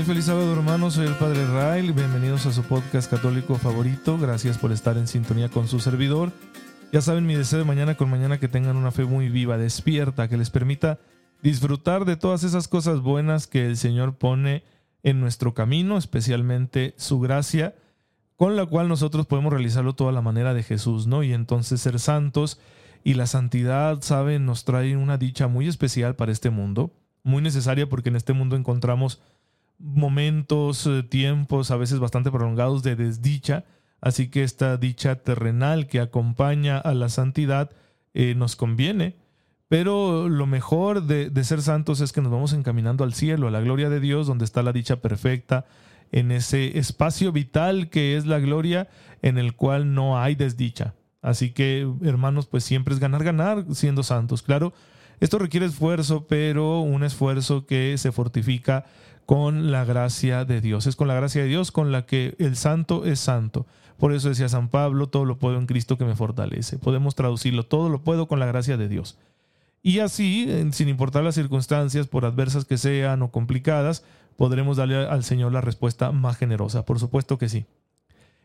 Muy feliz sábado hermanos, soy el Padre Rail, bienvenidos a su podcast católico favorito, gracias por estar en sintonía con su servidor. Ya saben mi deseo de mañana con mañana que tengan una fe muy viva, despierta, que les permita disfrutar de todas esas cosas buenas que el Señor pone en nuestro camino, especialmente su gracia, con la cual nosotros podemos realizarlo toda la manera de Jesús, ¿no? Y entonces ser santos y la santidad, saben, nos trae una dicha muy especial para este mundo, muy necesaria porque en este mundo encontramos momentos, eh, tiempos a veces bastante prolongados de desdicha, así que esta dicha terrenal que acompaña a la santidad eh, nos conviene. Pero lo mejor de, de, ser santos es que nos vamos encaminando al cielo, a la gloria de Dios, donde está la dicha perfecta, en ese espacio vital que es la gloria, en el cual no hay desdicha. Así que, hermanos, pues siempre es ganar, ganar siendo santos. Claro, esto requiere esfuerzo, pero un esfuerzo que se fortifica con la gracia de Dios. Es con la gracia de Dios con la que el santo es santo. Por eso decía San Pablo, todo lo puedo en Cristo que me fortalece. Podemos traducirlo, todo lo puedo con la gracia de Dios. Y así, sin importar las circunstancias, por adversas que sean o complicadas, podremos darle al Señor la respuesta más generosa. Por supuesto que sí.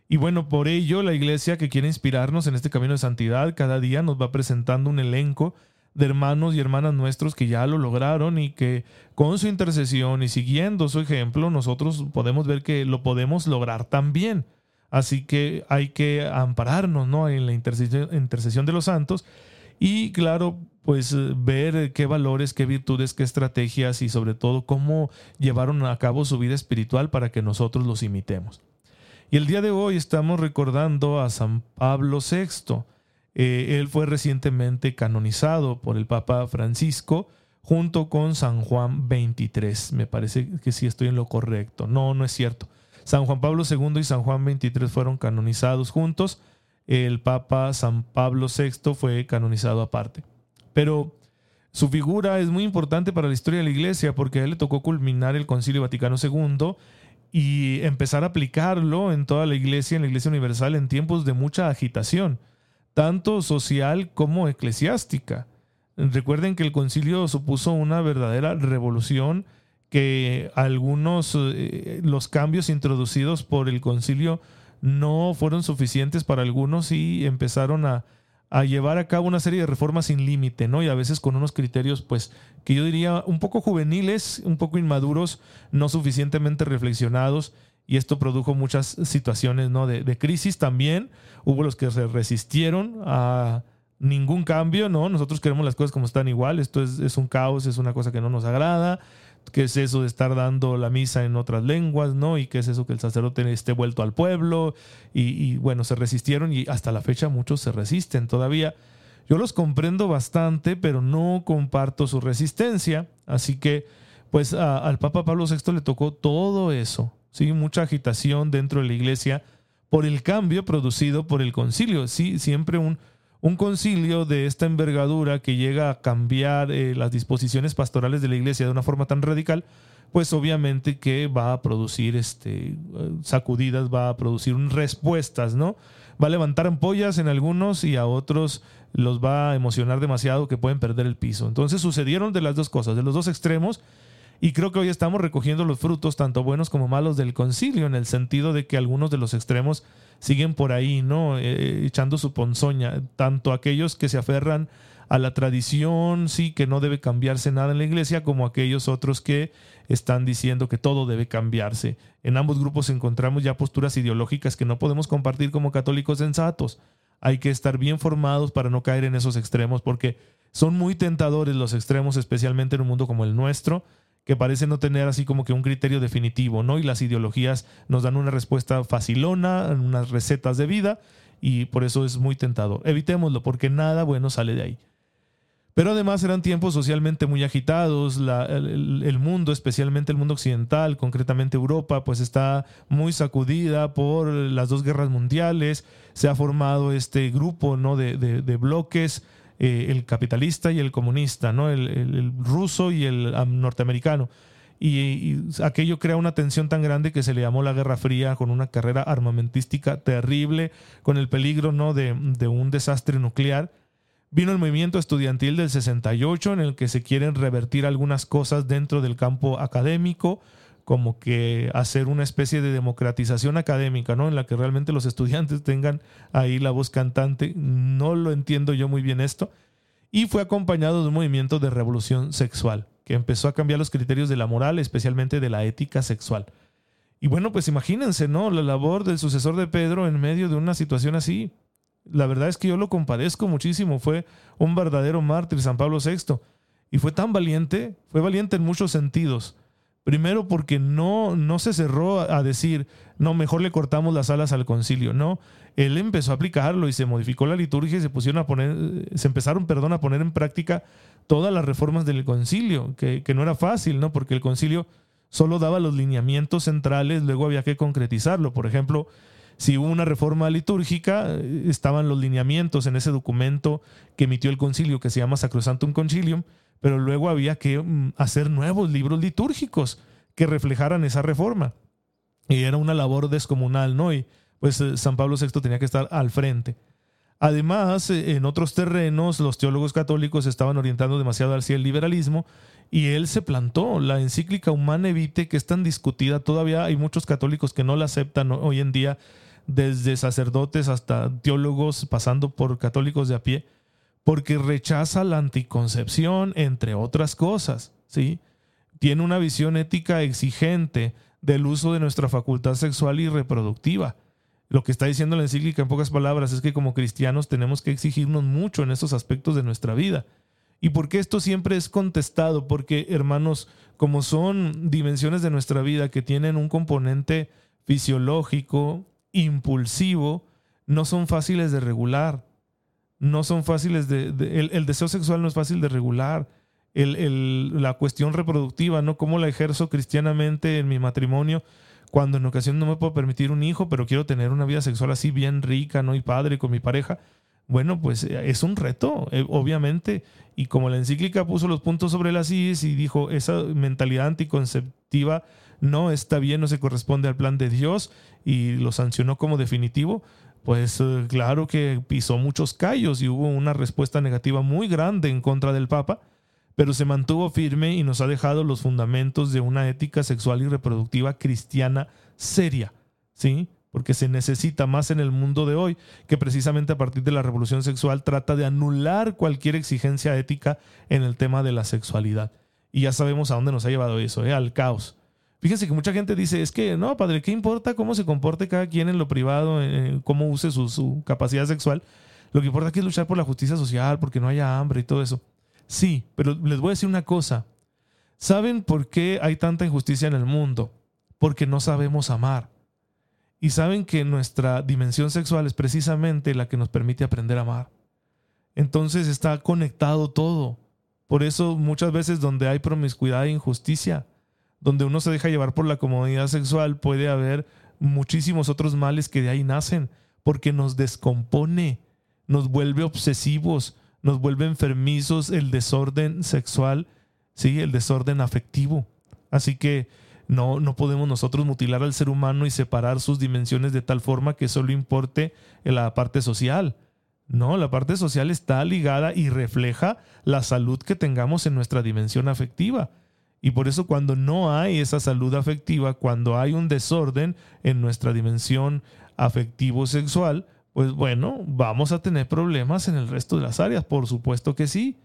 Y bueno, por ello la iglesia que quiere inspirarnos en este camino de santidad, cada día nos va presentando un elenco de hermanos y hermanas nuestros que ya lo lograron y que con su intercesión y siguiendo su ejemplo, nosotros podemos ver que lo podemos lograr también. Así que hay que ampararnos ¿no? en la intercesión, de los santos y claro, pues ver qué valores, qué virtudes, qué estrategias y sobre todo cómo llevaron a cabo su vida espiritual para que nosotros los imitemos. Y el día de hoy estamos recordando a San Pablo VI eh, él fue recientemente canonizado por el Papa Francisco junto con San Juan XXIII. Me parece que sí estoy en lo correcto. No, no es cierto. San Juan Pablo II y San Juan XXIII fueron canonizados juntos. El Papa San Pablo VI fue canonizado aparte. Pero su figura es muy importante para la historia de la Iglesia porque a él le tocó culminar el Concilio Vaticano II y empezar a aplicarlo en toda la Iglesia, en la Iglesia Universal, en tiempos de mucha agitación tanto social como eclesiástica. Recuerden que el concilio supuso una verdadera revolución que algunos eh, los cambios introducidos por el concilio no fueron suficientes para algunos y empezaron a, a llevar a cabo una serie de reformas sin límite, ¿no? Y a veces con unos criterios, pues, que yo diría un poco juveniles, un poco inmaduros, no suficientemente reflexionados y esto produjo muchas situaciones ¿no? de, crisis también. Hubo los que se resistieron a ningún cambio, ¿no? Nosotros queremos las cosas como están igual, esto es, un caos, es una cosa que no nos agrada. ¿Qué es eso de estar dando la misa en otras lenguas, ¿no? Y qué es eso que el sacerdote esté vuelto al pueblo. Y, y bueno, se resistieron y hasta la fecha muchos se resisten todavía. Yo los comprendo bastante, pero no comparto su resistencia. Así que, pues al Papa Pablo VI le tocó todo eso, ¿sí? mucha agitación dentro de la iglesia por el cambio producido por el concilio. Sí, siempre un, un concilio de esta envergadura que llega a cambiar eh, las disposiciones pastorales de la iglesia de una forma tan radical, pues obviamente que va a producir este, sacudidas, va a producir respuestas, ¿no? Va a levantar ampollas en algunos y a otros los va a emocionar demasiado que pueden perder el piso. Entonces sucedieron de las dos cosas, de los dos extremos, y creo que hoy estamos recogiendo los frutos, tanto buenos como malos, del concilio, en el sentido de que algunos de los extremos siguen por ahí, ¿no? Eh, echando su ponzoña, tanto aquellos que se aferran a la tradición, sí, que no debe cambiarse nada en la iglesia, como aquellos otros que están diciendo que todo debe cambiarse. En ambos grupos encontramos ya posturas ideológicas que no podemos compartir como católicos sensatos. Hay que estar bien formados para no caer en esos extremos, porque son muy tentadores los extremos, especialmente en un mundo como el nuestro, que parece no tener así como que un criterio definitivo, ¿no? Y las ideologías nos dan una respuesta facilona, unas recetas de vida, y por eso es muy tentador. Evitémoslo, porque nada bueno sale de ahí. Pero además eran tiempos socialmente muy agitados, el, mundo, especialmente el mundo occidental, concretamente Europa, pues está muy sacudida por las dos guerras mundiales, se ha formado este grupo ¿no? de, bloques, eh, el capitalista y el comunista, ¿no? el, ruso y el norteamericano. Y, aquello crea una tensión tan grande que se le llamó la Guerra Fría con una carrera armamentística terrible, con el peligro ¿no? de, de un desastre nuclear Vino el movimiento estudiantil del 68 en el que se quieren revertir algunas cosas dentro del campo académico, como que hacer una especie de democratización académica, ¿no? En la que realmente los estudiantes tengan ahí la voz cantante. No lo entiendo yo muy bien esto. Y fue acompañado de un movimiento de revolución sexual, que empezó a cambiar los criterios de la moral, especialmente de la ética sexual. Y bueno, pues imagínense, ¿no? La labor del sucesor de Pedro en medio de una situación así la verdad es que yo lo compadezco muchísimo. Fue un verdadero mártir San Pablo VI. Y fue tan valiente, fue valiente en muchos sentidos. Primero porque no, no se cerró a decir, no, mejor le cortamos las alas al concilio. No, él empezó a aplicarlo y se modificó la liturgia y se pusieron a poner, se empezaron, perdón, a poner en práctica todas las reformas del concilio, que, que no era fácil, ¿no? Porque el concilio solo daba los lineamientos centrales, luego había que concretizarlo. Por ejemplo, si hubo una reforma litúrgica, eh, estaban los lineamientos en ese documento que emitió el concilio que se llama Sacrosantum Concilium, pero luego había que mm, hacer nuevos libros litúrgicos que reflejaran esa reforma. Y era una labor descomunal, ¿no? Y pues eh, San Pablo VI tenía que estar al frente. Además, eh, en otros terrenos, los teólogos católicos estaban orientando demasiado hacia el liberalismo y él se plantó. La encíclica Humana Evite, que es tan discutida, todavía hay muchos católicos que no la aceptan hoy en día desde sacerdotes hasta teólogos, pasando por católicos de a pie, porque rechaza la anticoncepción, entre otras cosas, ¿sí? Tiene una visión ética exigente del uso de nuestra facultad sexual y reproductiva. Lo que está diciendo la encíclica en pocas palabras es que como cristianos tenemos que exigirnos mucho en estos aspectos de nuestra vida. ¿Y por qué esto siempre es contestado? Porque, hermanos, como son dimensiones de nuestra vida que tienen un componente fisiológico, impulsivo, no son fáciles de regular. No son fáciles de... el, deseo sexual no es fácil de regular. El, la cuestión reproductiva, ¿no? ¿Cómo la ejerzo cristianamente en mi matrimonio? Cuando en ocasión no me puedo permitir un hijo, pero quiero tener una vida sexual así bien rica, ¿no? Y padre con mi pareja. Bueno, pues eh, es un reto, eh, obviamente. Y como la encíclica puso los puntos sobre las IES y dijo, esa mentalidad anticonceptiva no está bien, no se corresponde al plan de Dios y lo sancionó como definitivo, pues eh, claro que pisó muchos callos y hubo una respuesta negativa muy grande en contra del Papa, pero se mantuvo firme y nos ha dejado los fundamentos de una ética sexual y reproductiva cristiana seria, ¿sí? Porque se necesita más en el mundo de hoy, que precisamente a partir de la revolución sexual trata de anular cualquier exigencia ética en el tema de la sexualidad. Y ya sabemos a dónde nos ha llevado eso, ¿eh? al caos. Fíjense que mucha gente dice, es que no, padre, ¿qué importa cómo se comporte cada quien en lo privado, cómo use su, capacidad sexual? Lo que importa aquí es luchar por la justicia social, porque no haya hambre y todo eso. Sí, pero les voy a decir una cosa. ¿Saben por qué hay tanta injusticia en el mundo? Porque no sabemos amar. Y saben que nuestra dimensión sexual es precisamente la que nos permite aprender a amar. Entonces está conectado todo. Por eso muchas veces donde hay promiscuidad e injusticia, donde uno se deja llevar por la comodidad sexual, puede haber muchísimos otros males que de ahí nacen, porque nos descompone, nos vuelve obsesivos, nos vuelve enfermizos el desorden sexual, ¿sí? el desorden afectivo. Así que no, no podemos nosotros mutilar al ser humano y separar sus dimensiones de tal forma que solo importe la parte social. No, la parte social está ligada y refleja la salud que tengamos en nuestra dimensión afectiva. Y por eso cuando no hay esa salud afectiva, cuando hay un desorden en nuestra dimensión afectivo-sexual, pues bueno, vamos a tener problemas en el resto de las áreas, por supuesto que sí.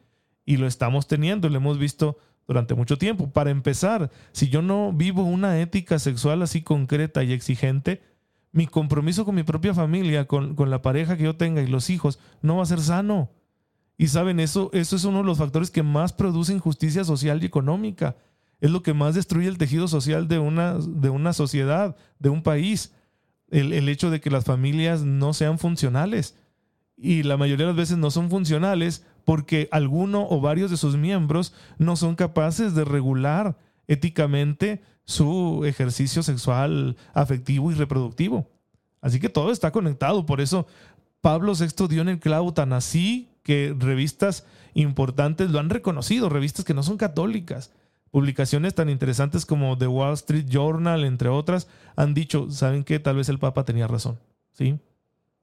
Y lo estamos teniendo, lo hemos visto durante mucho tiempo. Para empezar, si yo no vivo una ética sexual así concreta y exigente, mi compromiso con mi propia familia, con, con, la pareja que yo tenga y los hijos, no va a ser sano. Y saben, eso, eso es uno de los factores que más produce injusticia social y económica es lo que más destruye el tejido social de una, de una sociedad, de un país. El, el, hecho de que las familias no sean funcionales. Y la mayoría de las veces no son funcionales porque alguno o varios de sus miembros no son capaces de regular éticamente su ejercicio sexual afectivo y reproductivo. Así que todo está conectado, por eso Pablo VI dio en el clavo tan así que revistas importantes lo han reconocido, revistas que no son católicas. Publicaciones tan interesantes como The Wall Street Journal, entre otras, han dicho, ¿saben qué? Tal vez el Papa tenía razón, ¿sí?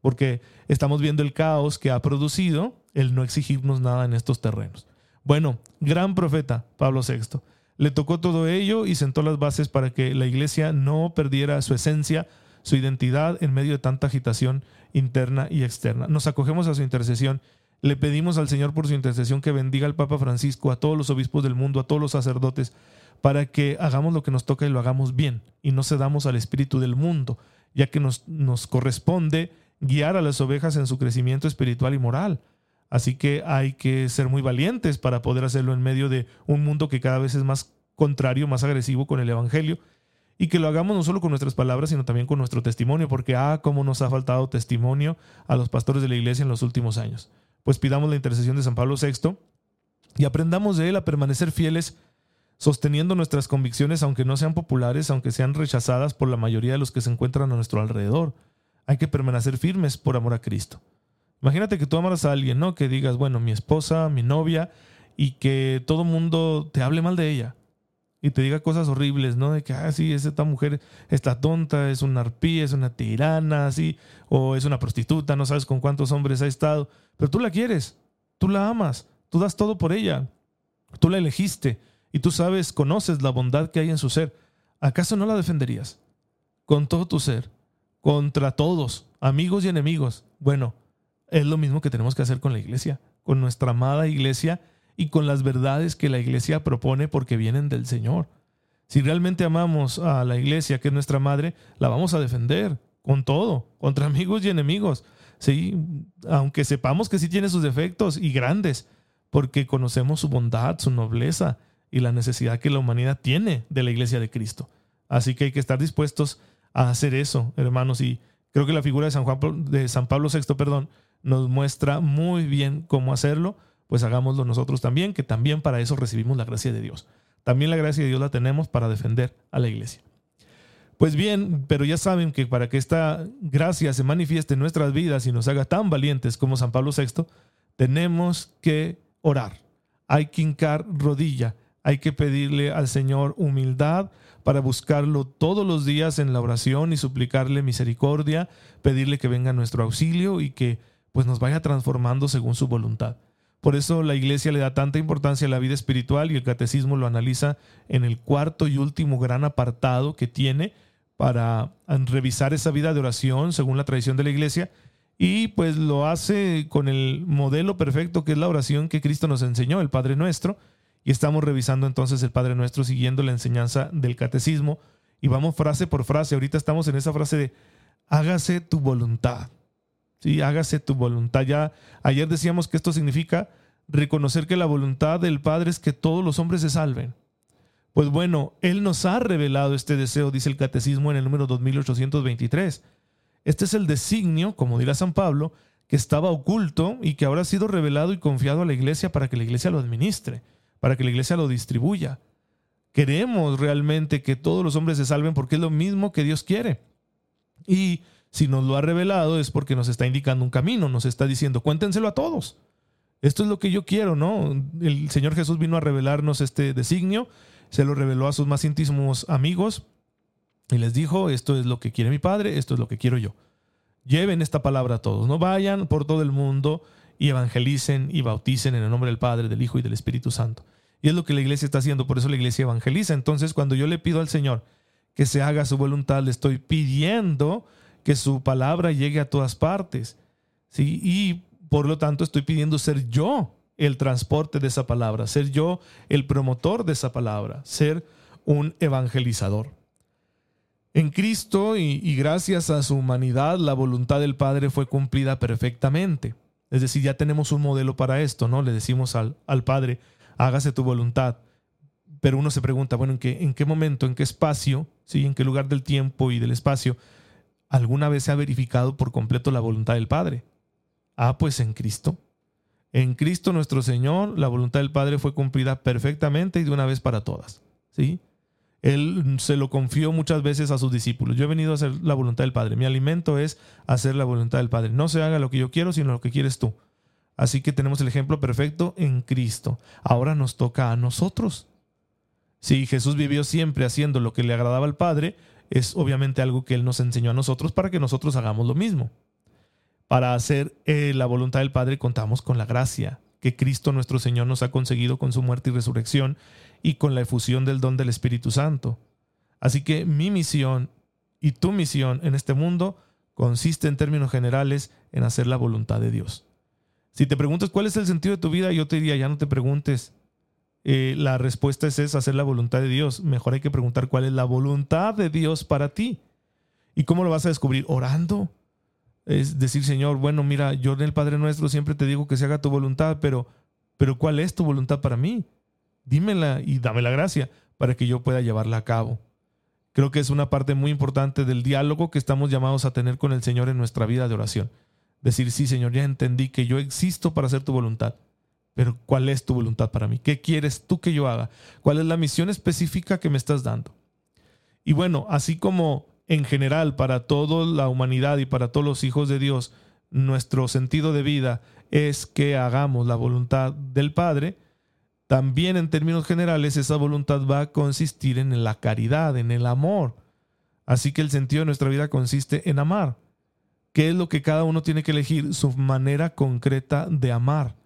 Porque estamos viendo el caos que ha producido el no exigirnos nada en estos terrenos. Bueno, gran profeta Pablo VI. Le tocó todo ello y sentó las bases para que la iglesia no perdiera su esencia, su identidad en medio de tanta agitación interna y externa. Nos acogemos a su intercesión. Le pedimos al Señor por su intercesión que bendiga al Papa Francisco, a todos los obispos del mundo, a todos los sacerdotes, para que hagamos lo que nos toca y lo hagamos bien y no cedamos al espíritu del mundo, ya que nos, nos corresponde guiar a las ovejas en su crecimiento espiritual y moral. Así que hay que ser muy valientes para poder hacerlo en medio de un mundo que cada vez es más contrario, más agresivo con el Evangelio. Y que lo hagamos no solo con nuestras palabras, sino también con nuestro testimonio, porque ah, cómo nos ha faltado testimonio a los pastores de la iglesia en los últimos años. Pues pidamos la intercesión de San Pablo VI y aprendamos de él a permanecer fieles, sosteniendo nuestras convicciones, aunque no sean populares, aunque sean rechazadas por la mayoría de los que se encuentran a nuestro alrededor. Hay que permanecer firmes por amor a Cristo. Imagínate que tú amas a alguien, ¿no? Que digas, bueno, mi esposa, mi novia, y que todo mundo te hable mal de ella y te diga cosas horribles, ¿no? De que, ah, sí, esta mujer está tonta, es una arpía, es una tirana, así, o es una prostituta, no sabes con cuántos hombres ha estado, pero tú la quieres, tú la amas, tú das todo por ella, tú la elegiste y tú sabes, conoces la bondad que hay en su ser. ¿Acaso no la defenderías? Con todo tu ser, contra todos, amigos y enemigos. Bueno, es lo mismo que tenemos que hacer con la iglesia, con nuestra amada iglesia y con las verdades que la iglesia propone porque vienen del Señor. Si realmente amamos a la iglesia, que es nuestra madre, la vamos a defender con todo, contra amigos y enemigos. Sí, aunque sepamos que sí tiene sus defectos y grandes, porque conocemos su bondad, su nobleza y la necesidad que la humanidad tiene de la iglesia de Cristo. Así que hay que estar dispuestos a hacer eso, hermanos, y creo que la figura de San, Juan, de San Pablo VI, perdón, nos muestra muy bien cómo hacerlo, pues hagámoslo nosotros también, que también para eso recibimos la gracia de Dios. También la gracia de Dios la tenemos para defender a la iglesia. Pues bien, pero ya saben que para que esta gracia se manifieste en nuestras vidas y nos haga tan valientes como San Pablo VI, tenemos que orar. Hay que hincar rodilla, hay que pedirle al Señor humildad para buscarlo todos los días en la oración y suplicarle misericordia, pedirle que venga nuestro auxilio y que pues nos vaya transformando según su voluntad. Por eso la iglesia le da tanta importancia a la vida espiritual y el catecismo lo analiza en el cuarto y último gran apartado que tiene para revisar esa vida de oración según la tradición de la iglesia. Y pues lo hace con el modelo perfecto que es la oración que Cristo nos enseñó, el Padre Nuestro, y estamos revisando entonces el Padre Nuestro siguiendo la enseñanza del catecismo. Y vamos frase por frase, ahorita estamos en esa frase de hágase tu voluntad. Sí, hágase tu voluntad. Ya ayer decíamos que esto significa reconocer que la voluntad del Padre es que todos los hombres se salven. Pues bueno, Él nos ha revelado este deseo, dice el Catecismo en el número 2823. Este es el designio, como dirá San Pablo, que estaba oculto y que ahora ha sido revelado y confiado a la iglesia para que la iglesia lo administre, para que la iglesia lo distribuya. Queremos realmente que todos los hombres se salven porque es lo mismo que Dios quiere. Y si nos lo ha revelado es porque nos está indicando un camino, nos está diciendo, cuéntenselo a todos. Esto es lo que yo quiero, ¿no? El Señor Jesús vino a revelarnos este designio, se lo reveló a sus más íntimos amigos y les dijo, esto es lo que quiere mi Padre, esto es lo que quiero yo. Lleven esta palabra a todos, no vayan por todo el mundo y evangelicen y bauticen en el nombre del Padre, del Hijo y del Espíritu Santo. Y es lo que la iglesia está haciendo, por eso la iglesia evangeliza. Entonces, cuando yo le pido al Señor que se haga su voluntad, le estoy pidiendo que su palabra llegue a todas partes. ¿sí? Y por lo tanto estoy pidiendo ser yo el transporte de esa palabra, ser yo el promotor de esa palabra, ser un evangelizador. En Cristo y, gracias a su humanidad, la voluntad del Padre fue cumplida perfectamente. Es decir, ya tenemos un modelo para esto, ¿no? Le decimos al, al Padre, hágase tu voluntad. Pero uno se pregunta, bueno, ¿en qué, ¿en qué momento, en qué espacio, ¿sí? en qué lugar del tiempo y del espacio ¿Alguna vez se ha verificado por completo la voluntad del Padre? Ah, pues en Cristo. En Cristo nuestro Señor, la voluntad del Padre fue cumplida perfectamente y de una vez para todas. ¿sí? Él se lo confió muchas veces a sus discípulos. Yo he venido a hacer la voluntad del Padre. Mi alimento es hacer la voluntad del Padre. No se haga lo que yo quiero, sino lo que quieres tú. Así que tenemos el ejemplo perfecto en Cristo. Ahora nos toca a nosotros. Si Jesús vivió siempre haciendo lo que le agradaba al Padre, es obviamente algo que Él nos enseñó a nosotros para que nosotros hagamos lo mismo. Para hacer eh, la voluntad del Padre contamos con la gracia que Cristo nuestro Señor nos ha conseguido con su muerte y resurrección y con la efusión del don del Espíritu Santo. Así que mi misión y tu misión en este mundo consiste en términos generales en hacer la voluntad de Dios. Si te preguntas cuál es el sentido de tu vida, yo te diría, ya no te preguntes. Eh, la respuesta es, es hacer la voluntad de Dios. Mejor hay que preguntar cuál es la voluntad de Dios para ti. ¿Y cómo lo vas a descubrir? Orando es decir, Señor, bueno, mira, yo en el Padre Nuestro siempre te digo que se haga tu voluntad, pero, pero ¿cuál es tu voluntad para mí? Dímela y dame la gracia para que yo pueda llevarla a cabo. Creo que es una parte muy importante del diálogo que estamos llamados a tener con el Señor en nuestra vida de oración. Decir, sí, Señor, ya entendí que yo existo para hacer tu voluntad, pero ¿cuál es tu voluntad para mí? ¿Qué quieres tú que yo haga? ¿Cuál es la misión específica que me estás dando? Y bueno, así como en general para toda la humanidad y para todos los hijos de Dios, nuestro sentido de vida es que hagamos la voluntad del Padre, también en términos generales esa voluntad va a consistir en la caridad, en el amor. Así que el sentido de nuestra vida consiste en amar. ¿Qué es lo que cada uno tiene que elegir? Su manera concreta de amar.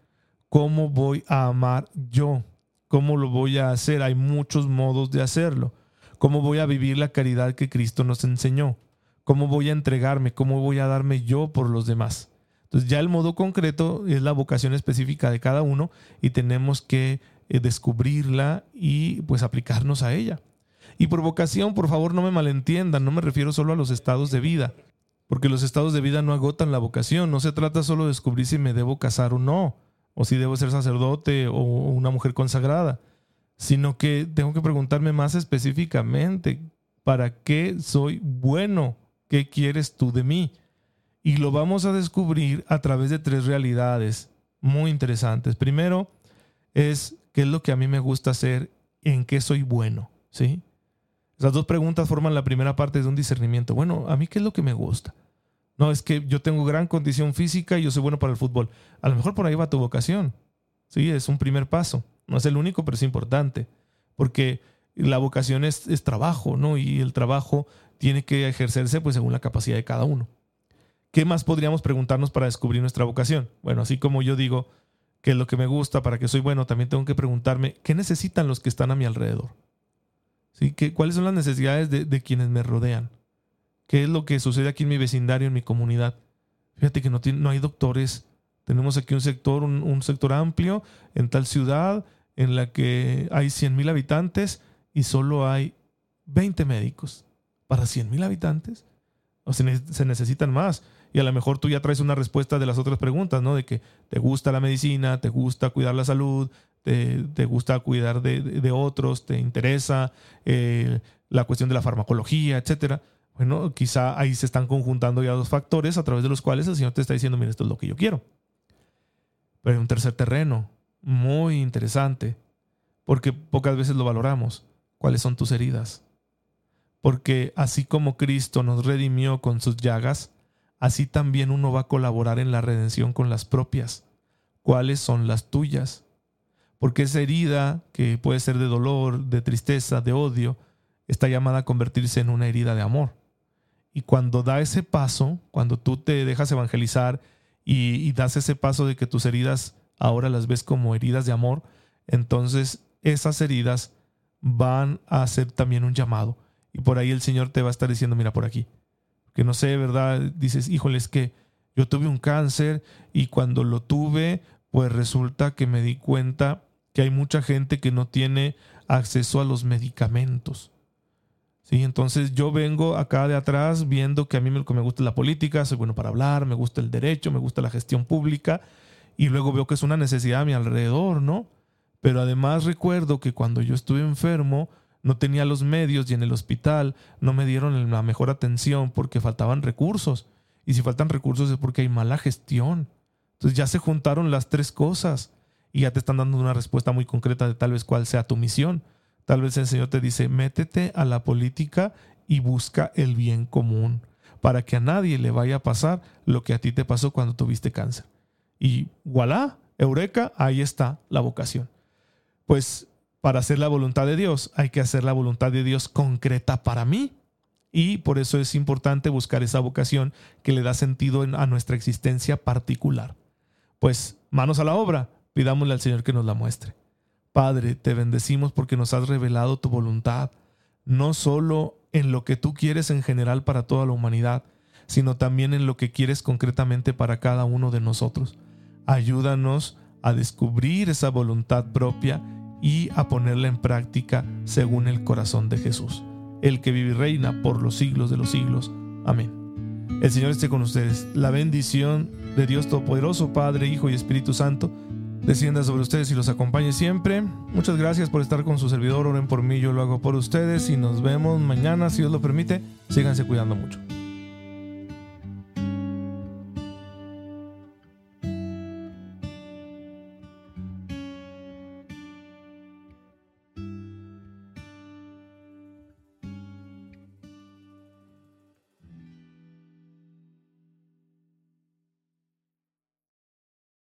¿Cómo voy a amar yo? ¿Cómo lo voy a hacer? Hay muchos modos de hacerlo. ¿Cómo voy a vivir la caridad que Cristo nos enseñó? ¿Cómo voy a entregarme? ¿Cómo voy a darme yo por los demás? Entonces ya el modo concreto es la vocación específica de cada uno y tenemos que eh, descubrirla y pues aplicarnos a ella. Y por vocación, por favor, no me malentiendan, no me refiero solo a los estados de vida, porque los estados de vida no agotan la vocación, no se trata solo de descubrir si me debo casar o no, o si debo ser sacerdote o una mujer consagrada sino que tengo que preguntarme más específicamente, ¿para qué soy bueno? ¿Qué quieres tú de mí? Y lo vamos a descubrir a través de tres realidades muy interesantes. Primero es qué es lo que a mí me gusta hacer, en qué soy bueno, ¿sí? Esas dos preguntas forman la primera parte de un discernimiento. Bueno, ¿a mí qué es lo que me gusta? No, es que yo tengo gran condición física y yo soy bueno para el fútbol. A lo mejor por ahí va tu vocación. Sí, es un primer paso. No es el único, pero es importante, porque la vocación es, trabajo, ¿no? Y el trabajo tiene que ejercerse pues según la capacidad de cada uno. ¿Qué más podríamos preguntarnos para descubrir nuestra vocación? Bueno, así como yo digo qué es lo que me gusta, para que soy bueno, también tengo que preguntarme qué necesitan los que están a mi alrededor. ¿Sí? ¿Qué, ¿Cuáles son las necesidades de, quienes me rodean? ¿Qué es lo que sucede aquí en mi vecindario, en mi comunidad? Fíjate que no, no hay doctores. Tenemos aquí un sector, un, sector amplio en tal ciudad en la que hay 100.000 habitantes y solo hay 20 médicos para 100.000 habitantes. O se, se, necesitan más. Y a lo mejor tú ya traes una respuesta de las otras preguntas, ¿no? De que te gusta la medicina, te gusta cuidar la salud, te, te gusta cuidar de, de, otros, te interesa eh, la cuestión de la farmacología, etcétera. Bueno, quizá ahí se están conjuntando ya dos factores a través de los cuales el Señor te está diciendo, mira, esto es lo que yo quiero. Pero hay un tercer terreno, muy interesante, porque pocas veces lo valoramos. ¿Cuáles son tus heridas? Porque así como Cristo nos redimió con sus llagas, así también uno va a colaborar en la redención con las propias. ¿Cuáles son las tuyas? Porque esa herida, que puede ser de dolor, de tristeza, de odio, está llamada a convertirse en una herida de amor. Y cuando da ese paso, cuando tú te dejas evangelizar y, das ese paso de que tus heridas ahora las ves como heridas de amor, entonces esas heridas van a ser también un llamado. Y por ahí el Señor te va a estar diciendo, mira por aquí. Que no sé, ¿verdad? Dices, híjole, es que yo tuve un cáncer y cuando lo tuve, pues resulta que me di cuenta que hay mucha gente que no tiene acceso a los medicamentos. Sí, entonces yo vengo acá de atrás viendo que a mí me, me gusta la política, soy bueno para hablar, me gusta el derecho, me gusta la gestión pública y luego veo que es una necesidad a mi alrededor, ¿no? Pero además recuerdo que cuando yo estuve enfermo, no tenía los medios y en el hospital no me dieron la mejor atención porque faltaban recursos. Y si faltan recursos es porque hay mala gestión. Entonces ya se juntaron las tres cosas y ya te están dando una respuesta muy concreta de tal vez cuál sea tu misión. Tal vez el Señor te dice, métete a la política y busca el bien común para que a nadie le vaya a pasar lo que a ti te pasó cuando tuviste cáncer. Y voilà, eureka, ahí está la vocación. Pues para hacer la voluntad de Dios hay que hacer la voluntad de Dios concreta para mí. Y por eso es importante buscar esa vocación que le da sentido a nuestra existencia particular. Pues manos a la obra, pidámosle al Señor que nos la muestre. Padre, te bendecimos porque nos has revelado tu voluntad, no solo en lo que tú quieres en general para toda la humanidad, sino también en lo que quieres concretamente para cada uno de nosotros. Ayúdanos a descubrir esa voluntad propia y a ponerla en práctica según el corazón de Jesús, el que vive y reina por los siglos de los siglos. Amén. El Señor esté con ustedes. La bendición de Dios Todopoderoso, Padre, Hijo y Espíritu Santo, descienda sobre ustedes y los acompañe siempre. Muchas gracias por estar con su servidor. Oren por mí, yo lo hago por ustedes y nos vemos mañana, si Dios lo permite. Síganse cuidando mucho.